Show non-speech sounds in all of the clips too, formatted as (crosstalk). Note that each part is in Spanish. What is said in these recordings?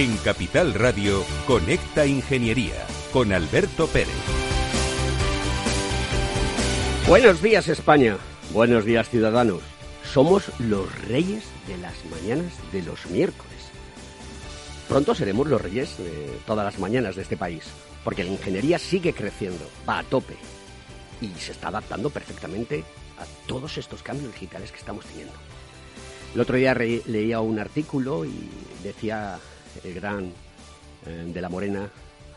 En Capital Radio, Conecta Ingeniería con Alberto Pérez. Buenos días España, buenos días ciudadanos. Somos los reyes de las mañanas de los miércoles. Pronto seremos los reyes de todas las mañanas de este país, porque la ingeniería sigue creciendo, va a tope y se está adaptando perfectamente a todos estos cambios digitales que estamos teniendo. El otro día leía un artículo y decía el gran eh, de la Morena,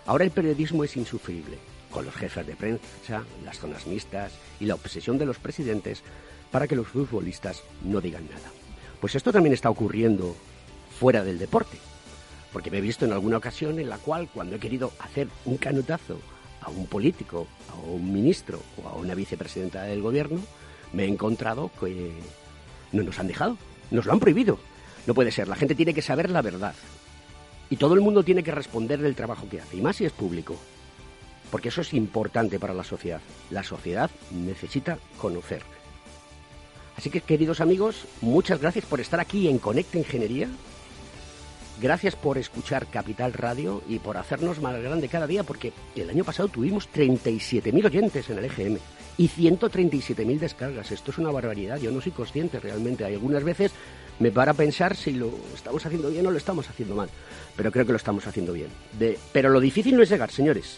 ahora el periodismo es insufrible, con los jefes de prensa, las zonas mixtas y la obsesión de los presidentes para que los futbolistas no digan nada. Pues esto también está ocurriendo fuera del deporte, porque me he visto en alguna ocasión en la cual cuando he querido hacer un canutazo a un político, a un ministro o a una vicepresidenta del gobierno, me he encontrado que no nos han dejado, nos lo han prohibido. No puede ser, la gente tiene que saber la verdad. Y todo el mundo tiene que responder del trabajo que hace, y más si es público. Porque eso es importante para la sociedad. La sociedad necesita conocer. Así que, queridos amigos, muchas gracias por estar aquí en Conecta Ingeniería. Gracias por escuchar Capital Radio y por hacernos más grande cada día, porque el año pasado tuvimos 37.000 oyentes en el EGM y 137.000 descargas. Esto es una barbaridad. Yo no soy consciente realmente. Hay algunas veces me para pensar si lo estamos haciendo bien o lo estamos haciendo mal. Pero creo que lo estamos haciendo bien. De, pero lo difícil no es llegar, señores.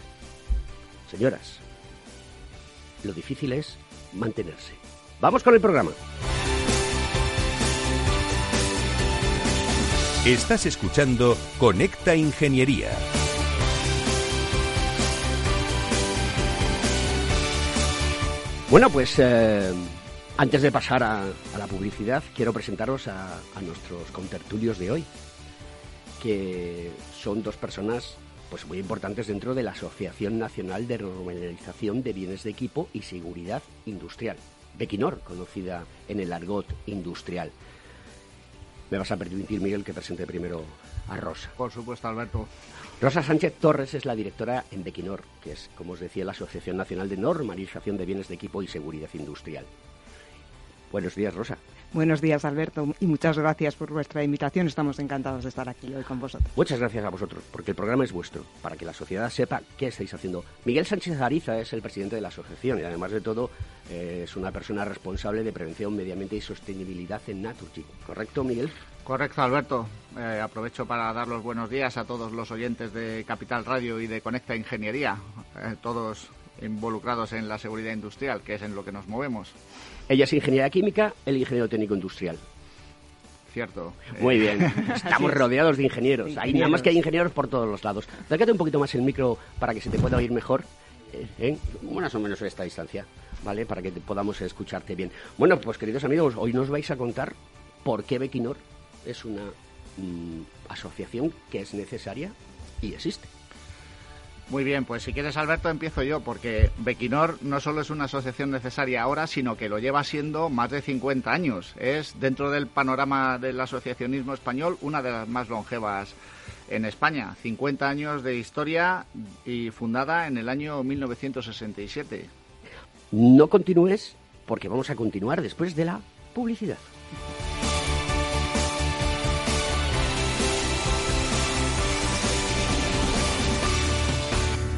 Señoras. Lo difícil es mantenerse. Vamos con el programa. Estás escuchando Conecta Ingeniería. Bueno, pues eh, antes de pasar a, la publicidad, quiero presentaros a, a, nuestros contertulios de hoy, que son dos personas pues muy importantes dentro de la Asociación Nacional de Normalización de Bienes de Equipo y Seguridad Industrial, Bequinor, conocida en el argot industrial. Me vas a permitir, Miguel, que presente primero a Rosa. Por supuesto, Alberto. Rosa Sánchez Torres es la directora en Bequinor, que es, como os decía, la Asociación Nacional de Normalización de Bienes de Equipo y Seguridad Industrial. Buenos días, Rosa. Buenos días, Alberto, y muchas gracias por vuestra invitación. Estamos encantados de estar aquí hoy con vosotros. Muchas gracias a vosotros, porque el programa es vuestro, para que la sociedad sepa qué estáis haciendo. Miguel Sánchez Ariza es el presidente de la asociación y, además de todo, eh, es una persona responsable de prevención, medio ambiente y sostenibilidad en Naturgy. ¿Correcto, Miguel? Correcto, Alberto. Eh, aprovecho para dar los buenos días a todos los oyentes de Capital Radio y de Conecta Ingeniería, eh, todos involucrados en la seguridad industrial, que es en lo que nos movemos. Ella es ingeniera química, el ingeniero técnico industrial. Cierto. Muy bien. (laughs) Estamos rodeados de ingenieros. Hay nada más que hay ingenieros por todos los lados. Acércate un poquito más el micro para que se te pueda oír mejor. Eh, ¿eh? Más o menos a esta distancia, ¿vale? Para que podamos escucharte bien. Bueno, pues queridos amigos, hoy nos vais a contar por qué Bequinor es una mm, asociación que es necesaria y existe. Muy bien, pues si quieres Alberto empiezo yo, porque Bequinor no solo es una asociación necesaria ahora, sino que lo lleva siendo más de 50 años. Es, dentro del panorama del asociacionismo español, una de las más longevas en España. 50 años de historia y fundada en el año 1967. No continúes, porque vamos a continuar después de la publicidad.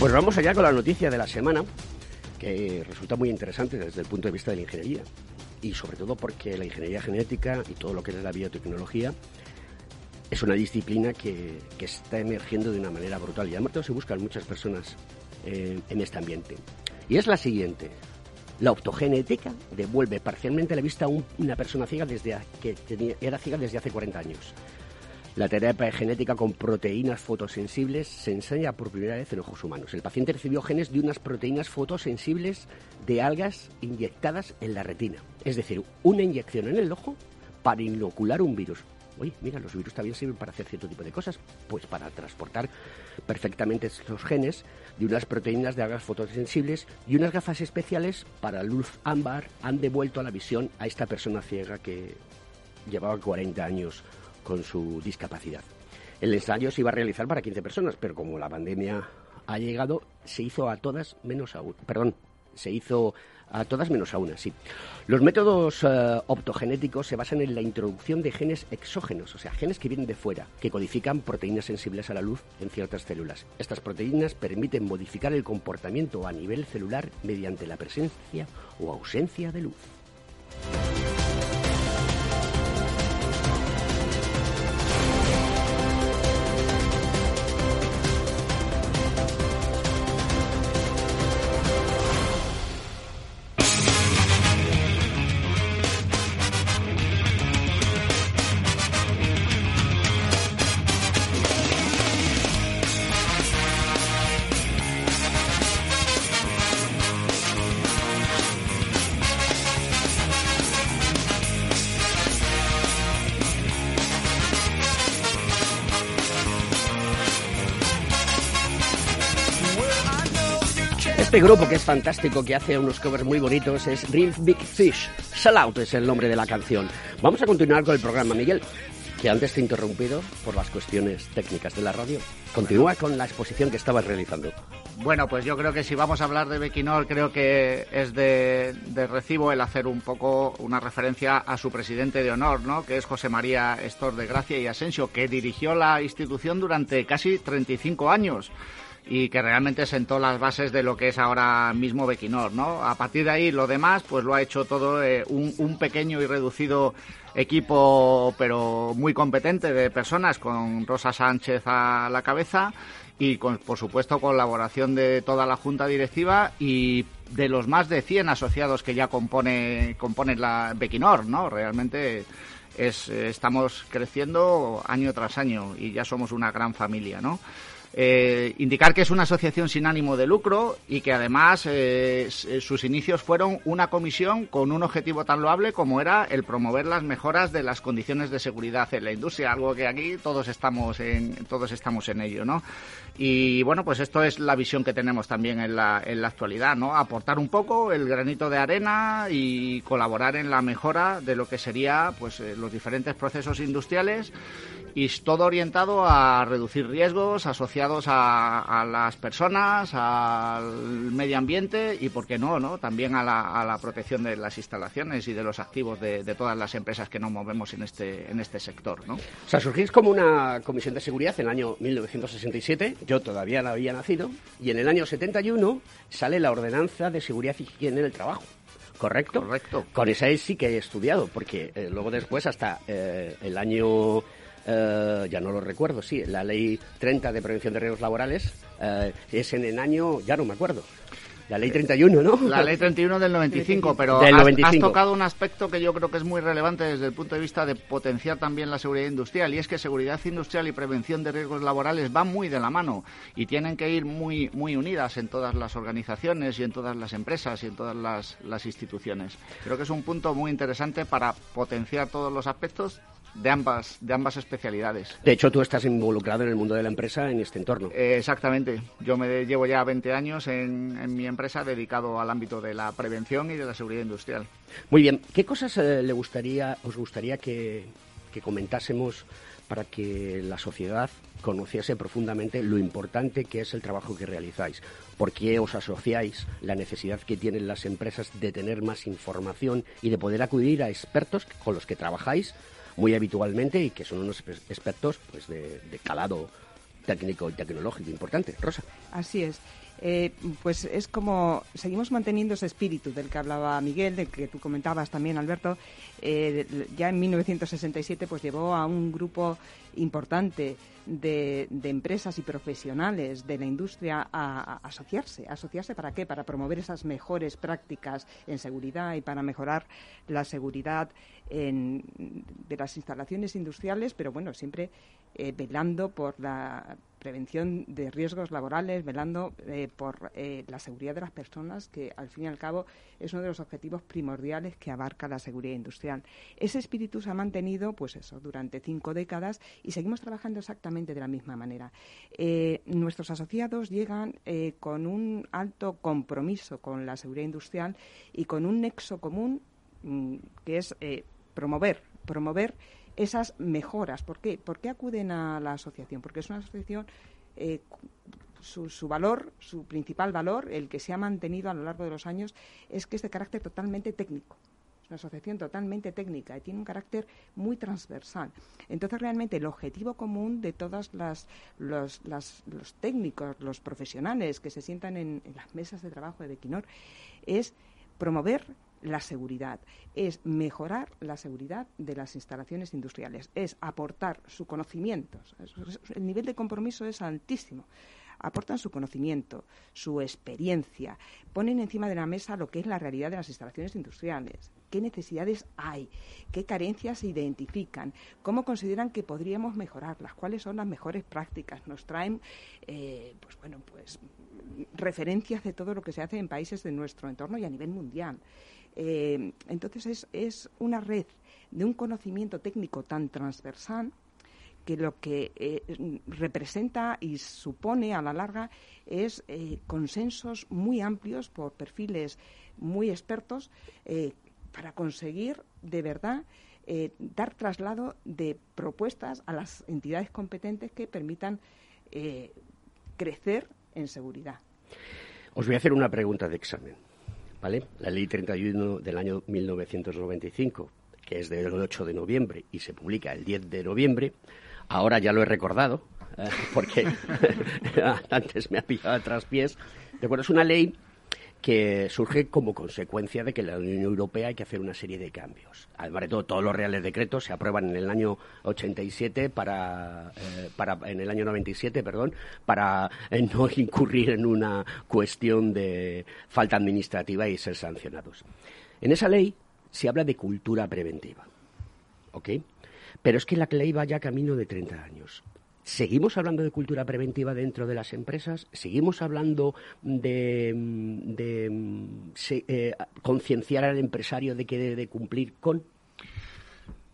Pues vamos allá con la noticia de la semana, que resulta muy interesante desde el punto de vista de la ingeniería. Y sobre todo porque la ingeniería genética y todo lo que es la biotecnología es una disciplina que, está emergiendo de una manera brutal. Y además se buscan muchas personas eh, en este ambiente. Y es la siguiente. La optogenética devuelve parcialmente la vista a una persona ciega desde que era ciega desde hace 40 años. La terapia genética con proteínas fotosensibles se enseña por primera vez en ojos humanos. El paciente recibió genes de unas proteínas fotosensibles de algas inyectadas en la retina. Es decir, una inyección en el ojo para inocular un virus. Oye, mira, los virus también sirven para hacer cierto tipo de cosas. Pues para transportar perfectamente estos genes de unas proteínas de algas fotosensibles y unas gafas especiales para luz ámbar han devuelto a la visión a esta persona ciega que llevaba 40 años con su discapacidad. El ensayo se iba a realizar para 15 personas, pero como la pandemia ha llegado, se hizo a todas menos a una. Perdón, se hizo a todas menos a una, sí. Los métodos eh, optogenéticos se basan en la introducción de genes exógenos, o sea, genes que vienen de fuera, que codifican proteínas sensibles a la luz en ciertas células. Estas proteínas permiten modificar el comportamiento a nivel celular mediante la presencia o ausencia de luz. Este grupo que es fantástico, que hace unos covers muy bonitos, es Real Big Fish. Sell Out es el nombre de la canción. Vamos a continuar con el programa, Miguel, que antes te he interrumpido por las cuestiones técnicas de la radio. Continúa con la exposición que estabas realizando. Bueno, pues yo creo que si vamos a hablar de Bequinor, creo que es de, de, recibo el hacer un poco una referencia a su presidente de honor, ¿no? que es José María Estor de Gracia y Asensio, que dirigió la institución durante casi 35 años y que realmente sentó las bases de lo que es ahora mismo Bequinor, ¿no? A partir de ahí lo demás pues lo ha hecho todo eh, un, pequeño y reducido equipo pero muy competente de personas con Rosa Sánchez a la cabeza y con, por supuesto colaboración de toda la junta directiva y de los más de 100 asociados que ya compone compone la Bequinor, ¿no? Realmente es, estamos creciendo año tras año y ya somos una gran familia, ¿no? Eh, indicar que es una asociación sin ánimo de lucro y que además eh, eh, sus inicios fueron una comisión con un objetivo tan loable como era el promover las mejoras de las condiciones de seguridad en la industria, algo que aquí todos estamos en, todos estamos en ello, ¿no? Y bueno, pues esto es la visión que tenemos también en la, en la actualidad, ¿no? Aportar un poco el granito de arena y colaborar en la mejora de lo que sería pues los diferentes procesos industriales y todo orientado a reducir riesgos asociados a, las personas, al medio ambiente y, por qué no, ¿no? también a la, protección de las instalaciones y de los activos de, todas las empresas que nos movemos en este, en este sector. ¿no? O sea, surgís como una comisión de seguridad en el año 1967, yo todavía no había nacido, y en el año 71 sale la Ordenanza de Seguridad y Higiene del Trabajo. ¿Correcto? Correcto. Con esa sí que he estudiado, porque eh, luego después, hasta eh, el año eh, ya no lo recuerdo, sí, la ley 30 de prevención de riesgos laborales eh, es en el año, ya no me acuerdo. La ley 31, ¿no? La ley 31 del 95, pero Has, tocado un aspecto que yo creo que es muy relevante desde el punto de vista de potenciar también la seguridad industrial, y es que seguridad industrial y prevención de riesgos laborales van muy de la mano y tienen que ir muy, muy unidas en todas las organizaciones y en todas las empresas y en todas las, las instituciones. Creo que es un punto muy interesante para potenciar todos los aspectos de ambas, de ambas especialidades. De hecho, tú estás involucrado en el mundo de la empresa en este entorno. Eh, exactamente. Yo me llevo ya 20 años en, en, mi empresa dedicado al ámbito de la prevención y de la seguridad industrial. Muy bien. ¿Qué cosas eh, le gustaría, os gustaría que, que comentásemos para que la sociedad conociese profundamente lo importante que es el trabajo que realizáis. ¿Por qué os asociáis? La necesidad que tienen las empresas de tener más información y de poder acudir a expertos con los que trabajáis muy habitualmente y que son unos expertos pues de, de calado técnico y tecnológico importante. Rosa. Así es. Eh, pues es como seguimos manteniendo ese espíritu del que hablaba Miguel, del que tú comentabas también, Alberto. Eh, ya en 1967 pues llevó a un grupo importante de, empresas y profesionales de la industria a, asociarse. ¿Asociarse para qué? Para promover esas mejores prácticas en seguridad y para mejorar la seguridad de las instalaciones industriales, pero bueno, siempre eh, velando por la prevención de riesgos laborales, velando eh, por eh, la seguridad de las personas, que al fin y al cabo es uno de los objetivos primordiales que abarca la seguridad industrial. Ese espíritu se ha mantenido, pues eso, durante cinco décadas y seguimos trabajando exactamente de la misma manera. Eh, nuestros asociados llegan con un alto compromiso con la seguridad industrial y con un nexo común mm, que es promover, promover esas mejoras. ¿Por qué? ¿Por qué acuden a la asociación? Porque es una asociación eh, su, valor, su principal valor, el que se ha mantenido a lo largo de los años, es que es de carácter totalmente técnico. Es una asociación totalmente técnica y tiene un carácter muy transversal. Entonces, realmente, el objetivo común de todos los, los, técnicos, los profesionales que se sientan en, en las mesas de trabajo de Bequinor es promover la seguridad, es mejorar la seguridad de las instalaciones industriales, es aportar su conocimiento. El nivel de compromiso es altísimo. Aportan su conocimiento, su experiencia, ponen encima de la mesa lo que es la realidad de las instalaciones industriales, qué necesidades hay, qué carencias se identifican, cómo consideran que podríamos mejorarlas, cuáles son las mejores prácticas. Nos traen, eh, pues bueno, pues referencias de todo lo que se hace en países de nuestro entorno y a nivel mundial. Eh, entonces es, una red de un conocimiento técnico tan transversal que lo que eh, representa y supone a la larga es eh, consensos muy amplios por perfiles muy expertos para conseguir de verdad dar traslado de propuestas a las entidades competentes que permitan crecer en seguridad. Os voy a hacer una pregunta de examen. ¿Vale? La ley 31 del año 1995, que es del 8 de noviembre y se publica el 10 de noviembre, ahora ya lo he recordado, eh, (laughs) porque (laughs) antes me ha pillado a traspiés. ¿De acuerdo? Es una ley que surge como consecuencia de que en la Unión Europea hay que hacer una serie de cambios. Además de todo, todos los reales decretos se aprueban en el año 87 para, eh, en el año 97, perdón, para eh, (laughs) no incurrir en una cuestión de falta administrativa y ser sancionados. En esa ley se habla de cultura preventiva, ¿ok? Pero es que la ley va ya camino de 30 años. ¿Seguimos hablando de cultura preventiva dentro de las empresas? ¿Seguimos hablando de, eh, concienciar al empresario de que debe cumplir con?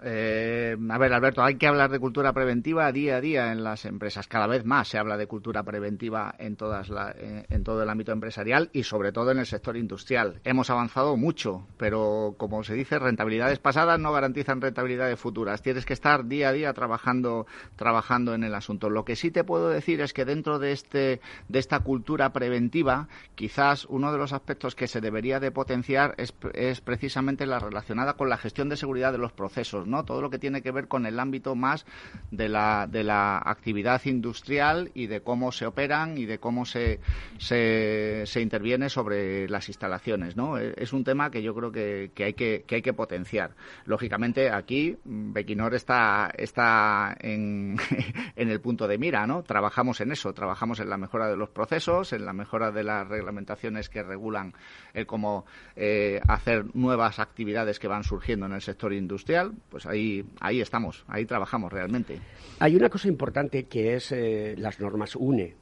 Eh, a ver, Alberto, hay que hablar de cultura preventiva día a día en las empresas. Cada vez más se habla de cultura preventiva en, todas eh, todo el ámbito empresarial y sobre todo en el sector industrial. Hemos avanzado mucho, pero como se dice, rentabilidades pasadas no garantizan rentabilidades futuras. Tienes que estar día a día trabajando, trabajando en el asunto. Lo que sí te puedo decir es que dentro de, este, de esta cultura preventiva, quizás uno de los aspectos que se debería de potenciar es, es precisamente la relacionada con la gestión de seguridad de los procesos ¿no? Todo lo que tiene que ver con el ámbito más de la, de la actividad industrial y de cómo se operan y de cómo se, se, interviene sobre las instalaciones, ¿no? E, es un tema que yo creo que, hay, que, hay que potenciar. Lógicamente, aquí Bequinor está, está en, (laughs) en el punto de mira, ¿no? Trabajamos en eso, trabajamos en la mejora de los procesos, en la mejora de las reglamentaciones que regulan el cómo eh, hacer nuevas actividades que van surgiendo en el sector industrial pues ahí, ahí estamos, ahí trabajamos realmente. Hay una cosa importante que es eh, las normas UNE,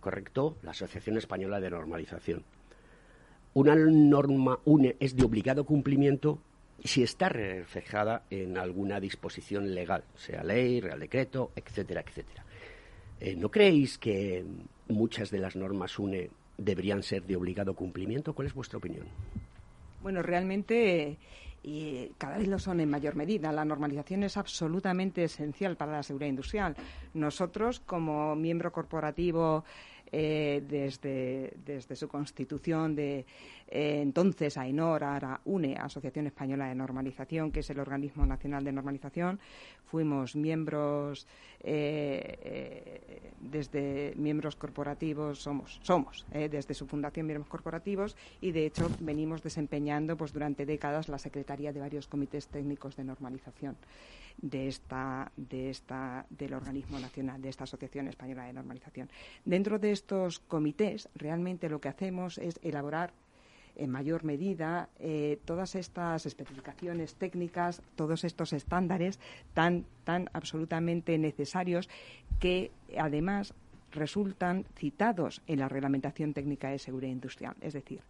¿correcto? La Asociación Española de Normalización. Una norma UNE es de obligado cumplimiento si está reflejada en alguna disposición legal, sea ley, real decreto, etcétera, etcétera. Eh, ¿No creéis que muchas de las normas UNE deberían ser de obligado cumplimiento? ¿Cuál es vuestra opinión? Bueno, realmente y cada vez lo son en mayor medida. La normalización es absolutamente esencial para la seguridad industrial. Nosotros, como miembro corporativo eh, desde, desde, su constitución de eh, entonces AENOR, ahora UNE, Asociación Española de Normalización, que es el organismo nacional de normalización. Fuimos miembros eh, desde miembros corporativos, somos, somos desde su fundación miembros corporativos y de hecho venimos desempeñando pues durante décadas la secretaría de varios comités técnicos de normalización de esta, de esta, del organismo nacional, de esta Asociación Española de Normalización. Dentro de estos comités, realmente lo que hacemos es elaborar en mayor medida eh, todas estas especificaciones técnicas, todos estos estándares tan, tan absolutamente necesarios que además resultan citados en la reglamentación técnica de seguridad industrial. Es decir,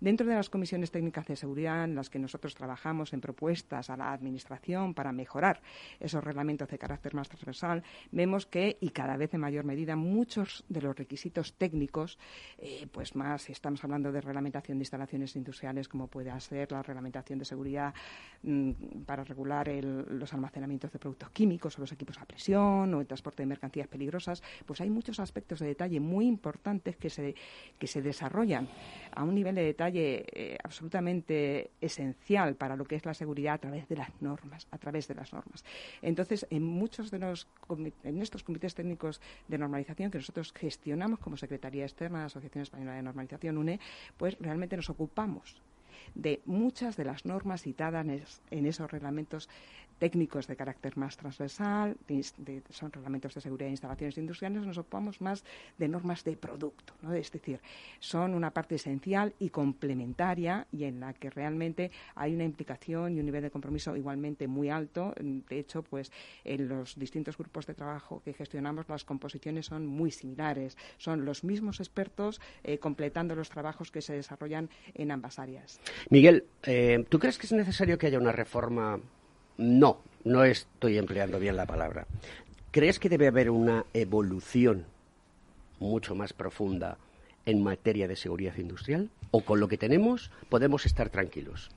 Dentro de las comisiones técnicas de seguridad en las que nosotros trabajamos en propuestas a la Administración para mejorar esos reglamentos de carácter más transversal, vemos que, y cada vez en mayor medida, muchos de los requisitos técnicos, eh, pues más, si estamos hablando de reglamentación de instalaciones industriales, como puede ser la reglamentación de seguridad mm, para regular los almacenamientos de productos químicos o los equipos a presión o el transporte de mercancías peligrosas, pues hay muchos aspectos de detalle muy importantes que se, que se desarrollan a un nivel de detalle eh, absolutamente esencial para lo que es la seguridad a través de las normas, a través de las normas. Entonces, en muchos de los en estos comités técnicos de normalización que nosotros gestionamos como Secretaría Externa de la Asociación Española de Normalización UNE, pues realmente nos ocupamos de muchas de las normas citadas en esos reglamentos técnicos de carácter más transversal, son reglamentos de seguridad de instalaciones industriales, nos ocupamos más de normas de producto, ¿no? es decir, son una parte esencial y complementaria y en la que realmente hay una implicación y un nivel de compromiso igualmente muy alto. De hecho, pues en los distintos grupos de trabajo que gestionamos las composiciones son muy similares, son los mismos expertos eh, completando los trabajos que se desarrollan en ambas áreas. Miguel, eh, ¿tú crees que es necesario que haya una reforma no, no estoy empleando bien la palabra. ¿Crees que debe haber una evolución mucho más profunda en materia de seguridad industrial? ¿O con lo que tenemos podemos estar tranquilos?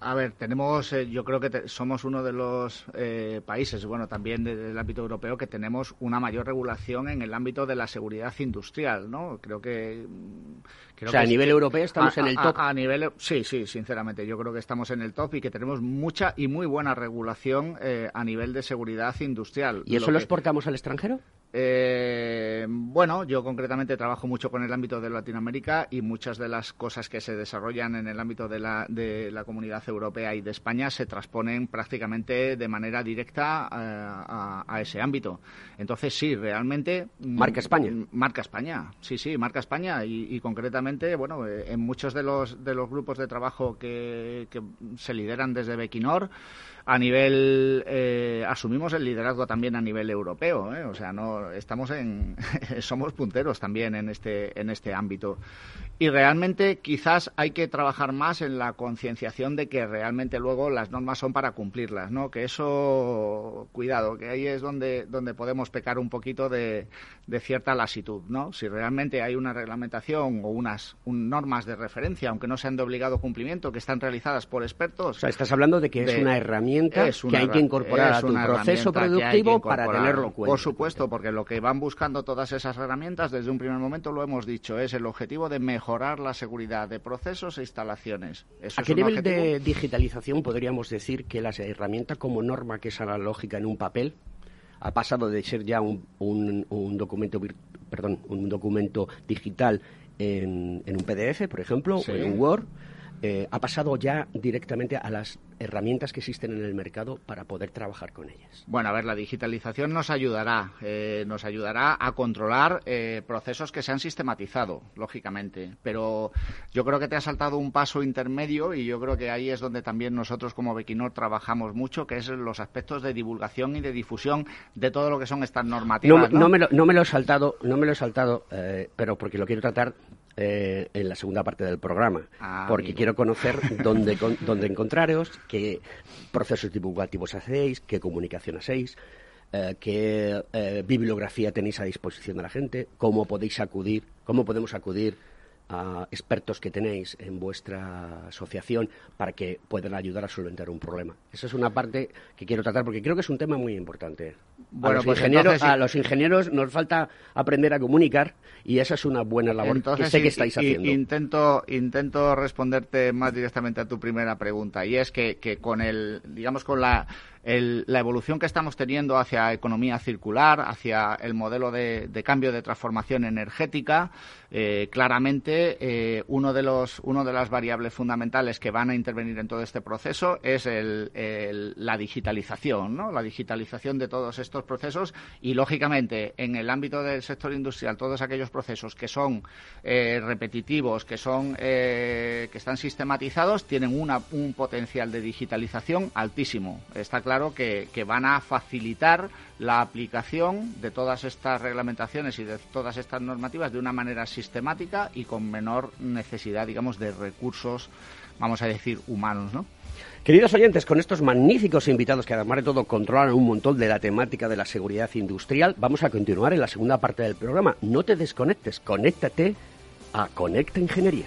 A ver, tenemos, eh, yo creo que somos uno de los eh, países, bueno, también del ámbito europeo, que tenemos una mayor regulación en el ámbito de la seguridad industrial, ¿no? Creo que. o sea, a nivel europeo estamos en el top. A, nivel, sí, sí, sinceramente, yo creo que estamos en el top y que tenemos mucha y muy buena regulación eh, a nivel de seguridad industrial. ¿Y eso lo, exportamos al extranjero? Eh, bueno, yo concretamente trabajo mucho con el ámbito de Latinoamérica y muchas de las cosas que se desarrollan en el ámbito de la, de la comunidad europea y de España se transponen prácticamente de manera directa eh, a, ese ámbito. Entonces, sí, realmente. Mm, marca España. Marca España, sí, sí, marca España. Y, concretamente, bueno, eh, en muchos de los, de los grupos de trabajo que, que se lideran desde Bequinor, a nivel eh, asumimos el liderazgo también a nivel europeo ¿eh? o sea no estamos en (laughs) somos punteros también en este en este ámbito. Y realmente quizás hay que trabajar más en la concienciación de que realmente luego las normas son para cumplirlas no que eso cuidado que ahí es donde donde podemos pecar un poquito de, de cierta lasitud no si realmente hay una reglamentación o unas normas de referencia aunque no sean de obligado cumplimiento que están realizadas por expertos o sea estás hablando de que es una herramienta que hay que incorporar a tu proceso productivo para tenerlo en cuenta. Por supuesto, porque lo que van buscando todas esas herramientas, desde un primer momento lo hemos dicho, es el objetivo de mejorar la seguridad de procesos e instalaciones. ¿A qué nivel de digitalización podríamos decir que la herramienta como norma que es analógica en un papel ha pasado de ser ya un, un, documento perdón un documento digital en, en, un PDF, por ejemplo, o en un Word, eh, ha pasado ya directamente a las herramientas que existen en el mercado para poder trabajar con ellas. Bueno, a ver, la digitalización nos ayudará, eh, nos ayudará a controlar eh, procesos que se han sistematizado, lógicamente. Pero yo creo que te ha saltado un paso intermedio y yo creo que ahí es donde también nosotros como Bequinor trabajamos mucho, que es los aspectos de divulgación y de difusión de todo lo que son estas normativas. No, me, lo, no me, lo, he saltado, no me lo he saltado, pero porque lo quiero tratar eh, en la segunda parte del programa, Ah, porque amigo. quiero conocer dónde, con- (laughs) dónde encontraros, qué procesos divulgativos hacéis, qué comunicación hacéis, eh, qué eh, bibliografía tenéis a disposición de la gente, cómo podéis acudir, cómo podemos acudir a expertos que tenéis en vuestra asociación para que puedan ayudar a solventar un problema. Esa es una parte que quiero tratar porque creo que es un tema muy importante. Bueno, a, los pues ingenieros, entonces, a los ingenieros nos falta aprender a comunicar y esa es una buena labor Entonces, que sé que estáis haciendo. Intento, intento responderte más directamente a tu primera pregunta y es que, que con el, digamos, con la, el- la evolución que estamos teniendo hacia economía circular, hacia el modelo de, de cambio de transformación energética, eh, claramente eh, uno de los, uno de las variables fundamentales que van a intervenir en todo este proceso es el- el- la digitalización, ¿no? La digitalización de todos estos procesos y lógicamente en el ámbito del sector industrial todos aquellos procesos que son eh, repetitivos, que son eh, que están sistematizados tienen una- un potencial de digitalización altísimo. Está claro que, que van a facilitar la aplicación de todas estas reglamentaciones y de todas estas normativas de una manera sistemática y con menor necesidad, digamos, de recursos, vamos a decir, humanos, ¿no? Queridos oyentes, con estos magníficos invitados que además de todo controlan un montón de la temática de la seguridad industrial, vamos a continuar en la segunda parte del programa. No te desconectes, conéctate a Conecta Ingeniería.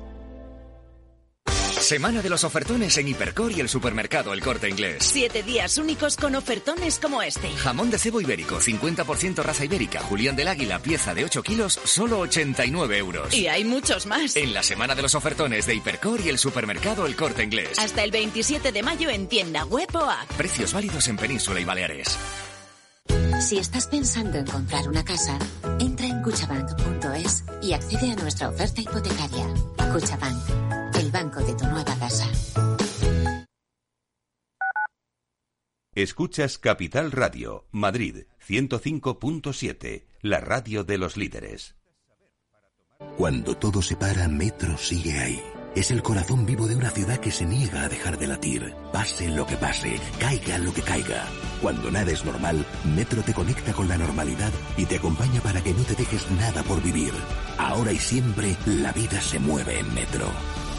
Semana de los ofertones en Hipercor y el supermercado El Corte Inglés. Siete días únicos con ofertones como este. Jamón de cebo ibérico, 50% raza ibérica, Julián del Águila, pieza de 8 kilos, solo 89 euros. Y hay muchos más. En la semana de los ofertones de Hipercor y el supermercado El Corte Inglés. Hasta el 27 de mayo en tienda web o app. Precios válidos en Península y Baleares. Si estás pensando en comprar una casa, entra en cuchabank.es y accede a nuestra oferta hipotecaria. Cuchabank, el banco de tu nueva casa. Escuchas Capital Radio, Madrid 105.7, la radio de los líderes. Cuando todo se para, Metro sigue ahí. Es el corazón vivo de una ciudad que se niega a dejar de latir. Pase lo que pase, caiga lo que caiga. Cuando nada es normal, Metro te conecta con la normalidad y te acompaña para que no te dejes nada por vivir. Ahora y siempre, la vida se mueve en Metro.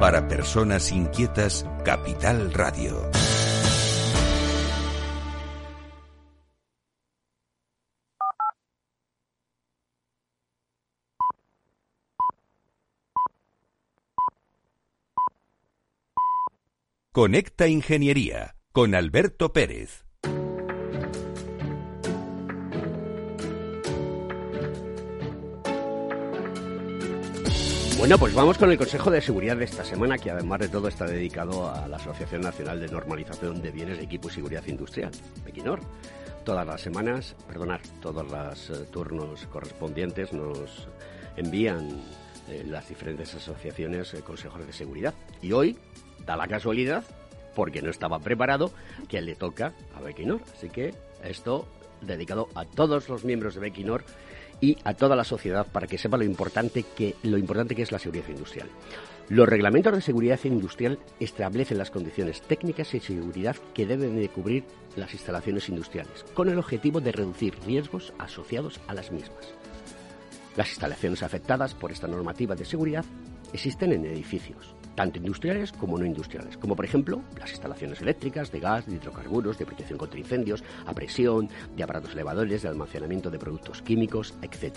Para personas inquietas, Capital Radio. Conecta Ingeniería con Alberto Pérez. Bueno, pues vamos con el Consejo de Seguridad de esta semana, que además de todo está dedicado a la Asociación Nacional de Normalización de Bienes de Equipo y Seguridad Industrial, Equinor. Todas las semanas, perdonar, todos los eh, turnos correspondientes nos envían eh, las diferentes asociaciones eh, consejos de seguridad. Y hoy da la casualidad, porque no estaba preparado, que le toca a Bequinor. Así que esto dedicado a todos los miembros de Bequinor y a toda la sociedad para que sepa lo importante que, lo importante que es la seguridad industrial. Los reglamentos de seguridad industrial establecen las condiciones técnicas y seguridad que deben de cubrir las instalaciones industriales, con el objetivo de reducir riesgos asociados a las mismas. Las instalaciones afectadas por esta normativa de seguridad existen en edificios, tanto industriales como no industriales, como por ejemplo las instalaciones eléctricas, de gas, de hidrocarburos, de protección contra incendios, a presión, de aparatos elevadores, de almacenamiento de productos químicos, etc.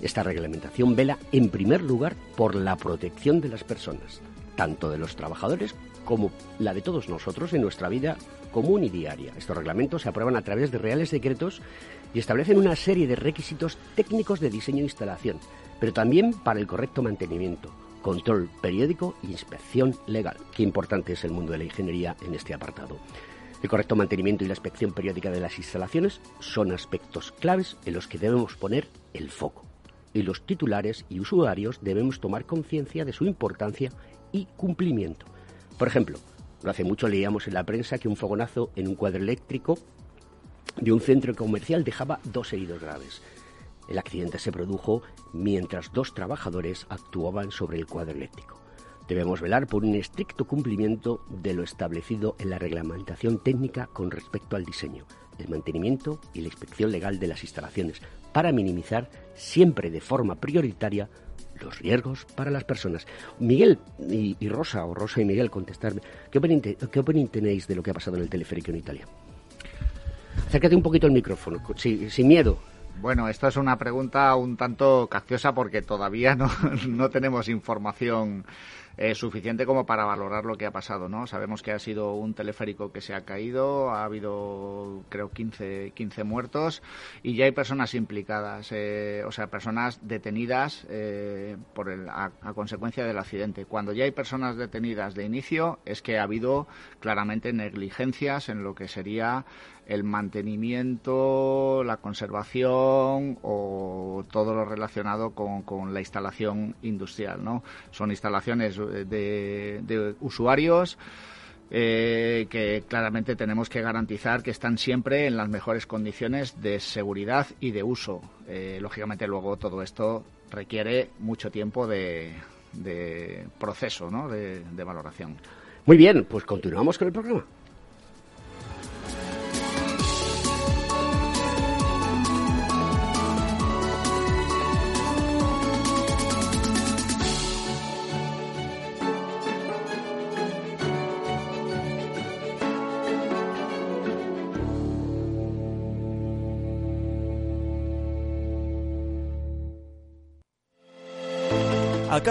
Esta reglamentación vela en primer lugar por la protección de las personas, tanto de los trabajadores como la de todos nosotros en nuestra vida común y diaria. Estos reglamentos se aprueban a través de reales decretos y establecen una serie de requisitos técnicos de diseño e instalación, pero también para el correcto mantenimiento, control periódico e inspección legal. Qué importante es el mundo de la ingeniería en este apartado. El correcto mantenimiento y la inspección periódica de las instalaciones son aspectos claves en los que debemos poner el foco. Y los titulares y usuarios debemos tomar conciencia de su importancia y cumplimiento. Por ejemplo, no hace mucho leíamos en la prensa que un fogonazo en un cuadro eléctrico de un centro comercial dejaba dos heridos graves. El accidente se produjo mientras dos trabajadores actuaban sobre el cuadro eléctrico. Debemos velar por un estricto cumplimiento de lo establecido en la reglamentación técnica con respecto al diseño, el mantenimiento y la inspección legal de las instalaciones, para minimizar siempre de forma prioritaria los riesgos para las personas. Miguel y, Rosa, o Rosa y Miguel, contestarme, ¿qué opinión, tenéis de lo que ha pasado en el teleférico en Italia? Acércate un poquito al micrófono, sin miedo. Bueno, esta es una pregunta un tanto capciosa porque todavía no, (laughs) no tenemos información eh, suficiente como para valorar lo que ha pasado, ¿no? Sabemos que ha sido un teleférico que se ha caído, ha habido creo 15, 15 muertos y ya hay personas implicadas, eh, o sea, personas detenidas eh, por el, a, consecuencia del accidente. Cuando ya hay personas detenidas de inicio es que ha habido claramente negligencias en lo que sería el mantenimiento, la conservación o todo lo relacionado con, la instalación industrial. ¿no? Son instalaciones de, usuarios eh, que claramente tenemos que garantizar que están siempre en las mejores condiciones de seguridad y de uso. Eh, lógicamente luego todo esto requiere mucho tiempo de, proceso, ¿no? de valoración. Muy bien, pues continuamos con el programa.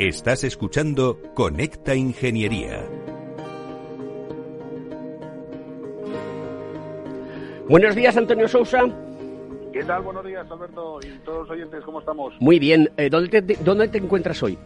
Estás escuchando Conecta Ingeniería. Buenos días, Antonio Sousa. ¿Qué tal? Buenos días, Alberto y todos los oyentes, ¿cómo estamos? Muy bien. Eh, ¿dónde, te, ¿Dónde te encuentras hoy?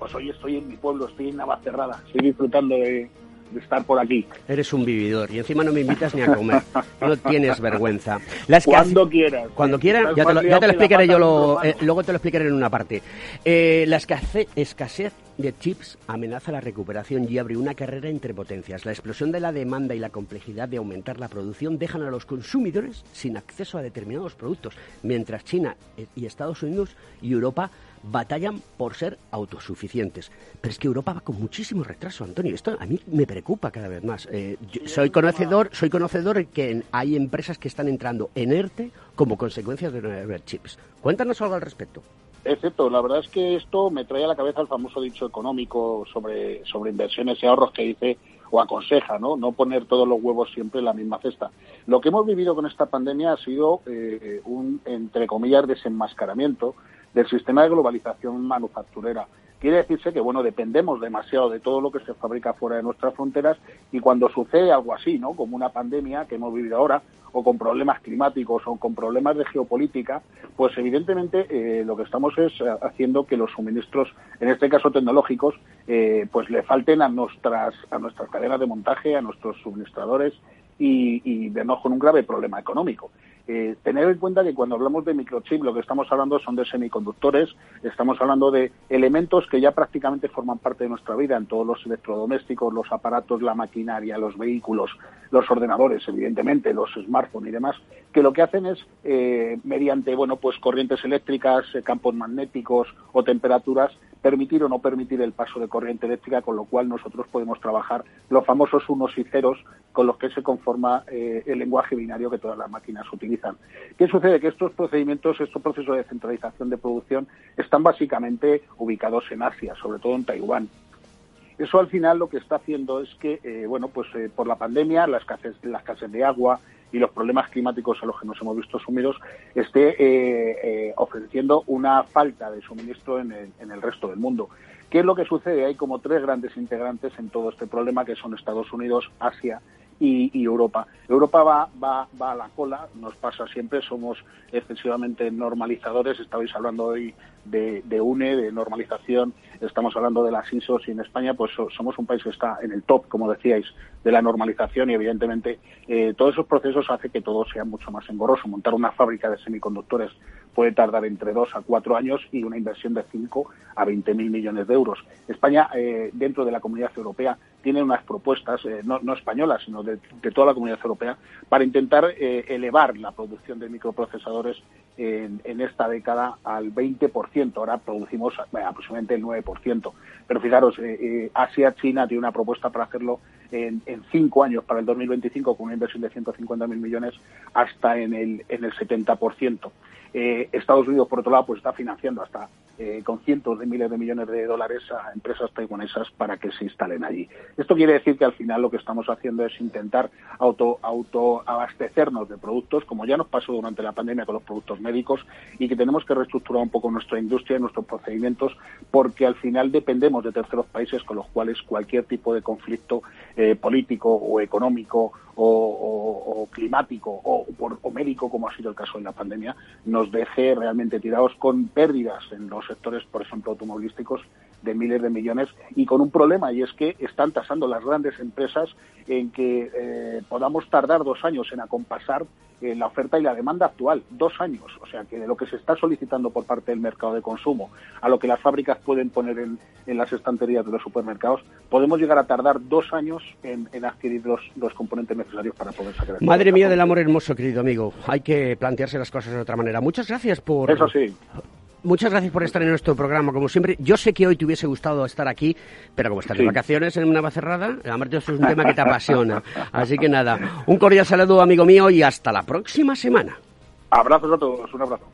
Pues hoy estoy en mi pueblo, estoy en Navacerrada. Estoy disfrutando de, de estar por aquí. Eres un vividor y encima no me invitas ni a comer. No tienes vergüenza. Cuando quieras. Cuando quieras, ya te lo, ya te lo explicaré yo, lo, eh, luego te lo explicaré en una parte. Eh, la escasez, escasez de chips amenaza la recuperación y abre una carrera entre potencias. La explosión de la demanda y la complejidad de aumentar la producción dejan a los consumidores sin acceso a determinados productos, mientras China y Estados Unidos y Europa batallan por ser autosuficientes. Pero es que Europa va con muchísimo retraso, Antonio. Esto a mí me preocupa cada vez más. Eh, soy conocedor, soy conocedor de que hay empresas que están entrando en ERTE como consecuencia de no haber chips. Cuéntanos algo al respecto. Excepto, la verdad es que esto me trae a la cabeza el famoso dicho económico sobre, sobre inversiones y ahorros que dice o aconseja, ¿no? No poner todos los huevos siempre en la misma cesta. Lo que hemos vivido con esta pandemia ha sido eh, un, entre comillas, desenmascaramiento del sistema de globalización manufacturera. Quiere decirse que, bueno, dependemos demasiado de todo lo que se fabrica fuera de nuestras fronteras y cuando sucede algo así, ¿no? Como una pandemia que hemos vivido ahora, o con problemas climáticos o con problemas de geopolítica, pues evidentemente eh, lo que estamos es haciendo que los suministros, en este caso tecnológicos, eh, pues le falten a nuestras, a nuestras cadenas de montaje, a nuestros suministradores y, y vernos con un grave problema económico. Eh, tener en cuenta que cuando hablamos de microchip lo que estamos hablando son de semiconductores, estamos hablando de elementos que ya prácticamente forman parte de nuestra vida en todos los electrodomésticos, los aparatos, la maquinaria, los vehículos, los ordenadores, evidentemente, los smartphones y demás, que lo que hacen es, eh, mediante bueno, pues corrientes eléctricas, eh, campos magnéticos o temperaturas, permitir o no permitir el paso de corriente eléctrica, con lo cual nosotros podemos trabajar los famosos unos y ceros con los que se conforma eh, el lenguaje binario que todas las máquinas utilizan. ¿Qué sucede? Que estos procedimientos, estos procesos de centralización de producción están básicamente ubicados en Asia, sobre todo en Taiwán. Eso al final lo que está haciendo es que, eh, bueno, pues eh, por la pandemia, la escasez, de agua, y los problemas climáticos a los que nos hemos visto sumidos esté eh, eh, ofreciendo una falta de suministro en el, en el resto del mundo. ¿Qué es lo que sucede? Hay como tres grandes integrantes en todo este problema, que son Estados Unidos, Asia y, Europa. Europa va, va, va, a la cola, nos pasa siempre, somos excesivamente normalizadores, estabais hablando hoy de, de, UNE, de normalización, estamos hablando de las ISOs y en España pues somos un país que está en el top, como decíais, de la normalización y evidentemente eh, todos esos procesos hace que todo sea mucho más engorroso. Montar una fábrica de semiconductores puede tardar entre dos a cuatro años y una inversión de 5 a 20 mil millones de euros. España, eh, dentro de la comunidad europea, tiene unas propuestas, eh, no, españolas, sino de, de, toda la comunidad europea, para intentar eh, elevar la producción de microprocesadores en, esta década al 20%. Ahora producimos aproximadamente el 9%. Pero fijaros, eh, Asia, China tiene una propuesta para hacerlo en, en, cinco años para el 2025 con una inversión de 150.000 millones hasta en el, en el 70%. Eh, Estados Unidos, por otro lado, pues está financiando hasta eh, con cientos de miles de millones de dólares a empresas taiwanesas para que se instalen allí. Esto quiere decir que al final lo que estamos haciendo es intentar auto, auto abastecernos de productos, como ya nos pasó durante la pandemia con los productos médicos, y que tenemos que reestructurar un poco nuestra industria y nuestros procedimientos, porque al final dependemos de terceros países con los cuales cualquier tipo de conflicto eh, político o económico o, climático o, por, o médico, como ha sido el caso en la pandemia, nos deje realmente tirados con pérdidas en los sectores, por ejemplo, automovilísticos de miles de millones y con un problema y es que están tasando las grandes empresas en que eh, podamos tardar dos años en acompasar eh, la oferta y la demanda actual, dos años. O sea que de lo que se está solicitando por parte del mercado de consumo a lo que las fábricas pueden poner en, en las estanterías de los supermercados, podemos llegar a tardar dos años en, en adquirir los, los, componentes necesarios para poder sacar. Madre mía del amor hermoso, querido amigo. Hay que plantearse las cosas de otra manera. Muchas gracias por. Eso sí muchas gracias por estar en nuestro programa, como siempre. Yo sé que hoy te hubiese gustado estar aquí, pero como estás sí. de vacaciones en una cerrada, además esto es un (laughs) tema que te apasiona. Así que nada, un cordial saludo, amigo mío, y hasta la próxima semana. Abrazos a todos, un abrazo.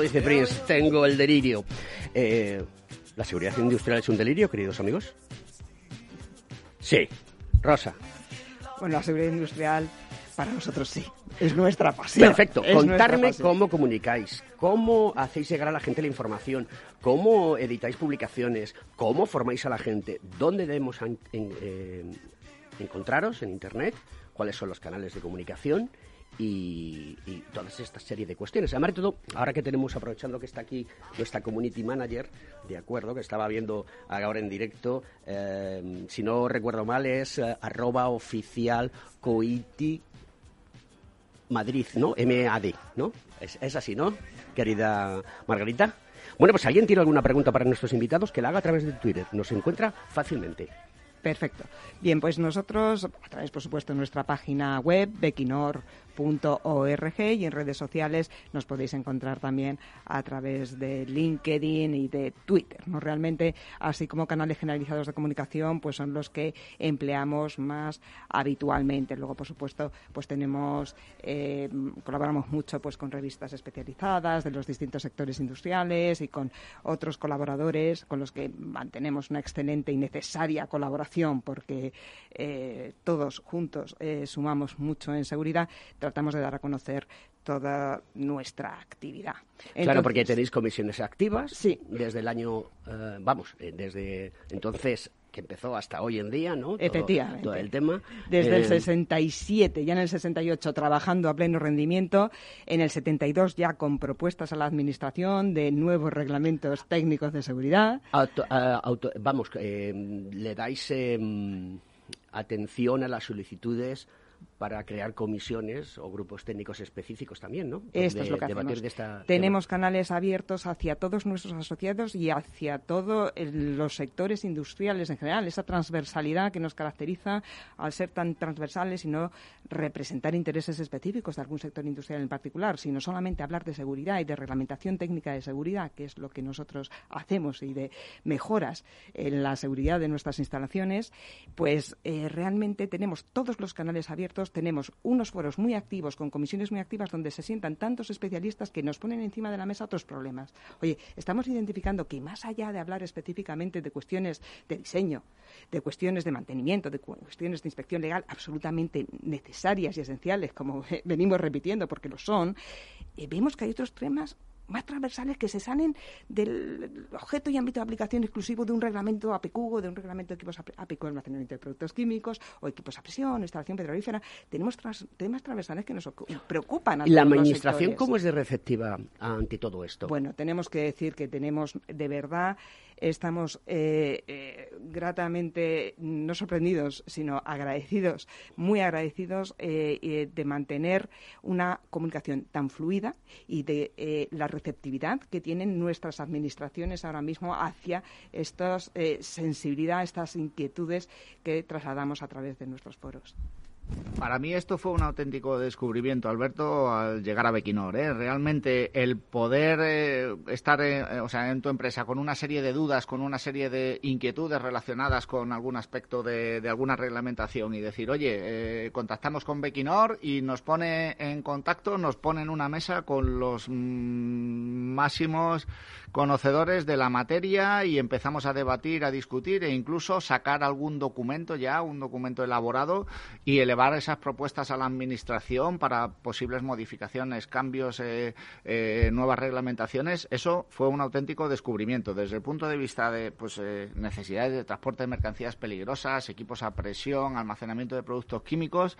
Como dice Prince, tengo el delirio. Eh, ¿La seguridad industrial es un delirio, queridos amigos? Sí. Rosa. Bueno, la seguridad industrial para nosotros sí. Es nuestra pasión. Perfecto. Es Contarme pasión. cómo comunicáis, cómo hacéis llegar a la gente la información, cómo editáis publicaciones, cómo formáis a la gente, dónde debemos en- en- eh, encontraros en Internet, cuáles son los canales de comunicación y, y todas estas serie de cuestiones. Además de todo, ahora que tenemos, aprovechando que está aquí nuestra community manager, de acuerdo, que estaba viendo ahora en directo, eh, si no recuerdo mal, es eh, arroba oficial coiti Madrid, ¿no? MAD, ¿no? Es, es así, ¿no? Querida Margarita. Bueno, pues alguien tiene alguna pregunta para nuestros invitados que la haga a través de Twitter. Nos encuentra fácilmente. Perfecto. Bien, pues nosotros, a través, por supuesto, de nuestra página web, bequinor.org, y en redes sociales nos podéis encontrar también a través de LinkedIn y de Twitter. ¿no? Realmente, así como canales generalizados de comunicación, pues son los que empleamos más habitualmente. Luego, por supuesto, pues tenemos, eh, colaboramos mucho pues con revistas especializadas de los distintos sectores industriales y con otros colaboradores con los que mantenemos una excelente y necesaria colaboración porque eh, todos juntos eh, sumamos mucho en seguridad, tratamos de dar a conocer toda nuestra actividad. claro, porque tenéis comisiones activas Sí. desde el año, eh, vamos, eh, desde entonces que empezó hasta hoy en día, ¿no? Efectivamente. Todo el tema. Desde el Eh, 67, ya en el 68 trabajando a pleno rendimiento, en el 72 ya con propuestas a la Administración de nuevos reglamentos técnicos de seguridad. auto- auto- vamos, eh, le dais eh, atención a las solicitudes para crear comisiones o grupos técnicos específicos también, ¿no? Esto es lo que hacemos. de esta Tenemos canales abiertos hacia todos nuestros asociados y hacia todos los sectores industriales en general. Esa transversalidad que nos caracteriza al ser tan transversales y no representar intereses específicos de algún sector industrial en particular, sino solamente hablar de seguridad y de reglamentación técnica de seguridad, que es lo que nosotros hacemos, y de mejoras en la seguridad de nuestras instalaciones, pues eh, realmente tenemos todos los canales abiertos, tenemos unos foros muy activos, con comisiones muy activas, donde se sientan tantos especialistas que nos ponen encima de la mesa otros problemas. Oye, estamos identificando que más allá de hablar específicamente de cuestiones de diseño, de cuestiones de mantenimiento, de cu- cuestiones de inspección legal absolutamente necesarias y esenciales, como (laughs) venimos repitiendo porque lo son, eh, vemos que hay otros temas más transversales que se salen del objeto y ámbito de aplicación exclusivo de un reglamento APQ o de un reglamento de equipos AP- APQ, almacenamiento de productos químicos o equipos a presión, instalación petrolífera. Tenemos tras- temas transversales que nos ocu- preocupan a ¿Y la administración cómo es de receptiva ante todo esto? Bueno, tenemos que decir que tenemos, de verdad, estamos eh, eh, gratamente no sorprendidos, sino agradecidos, muy agradecidos eh, de mantener una comunicación tan fluida y de la receptividad que tienen nuestras administraciones ahora mismo hacia esta sensibilidad, estas inquietudes que trasladamos a través de nuestros foros. Para mí esto fue un auténtico descubrimiento, Alberto, al llegar a Bequinor. ¿eh? Realmente el poder eh, estar eh, o sea, en tu empresa con una serie de dudas, con una serie de inquietudes relacionadas con algún aspecto de, alguna reglamentación y decir, oye, eh, contactamos con Bequinor y nos pone en contacto, nos pone en una mesa con los mm, máximos conocedores de la materia y empezamos a debatir, a discutir e incluso sacar algún documento ya, un documento elaborado y elevar esas propuestas a la Administración para posibles modificaciones, cambios, eh, eh, nuevas reglamentaciones. Eso fue un auténtico descubrimiento desde el punto de vista de pues, eh, necesidades de transporte de mercancías peligrosas, equipos a presión, almacenamiento de productos químicos.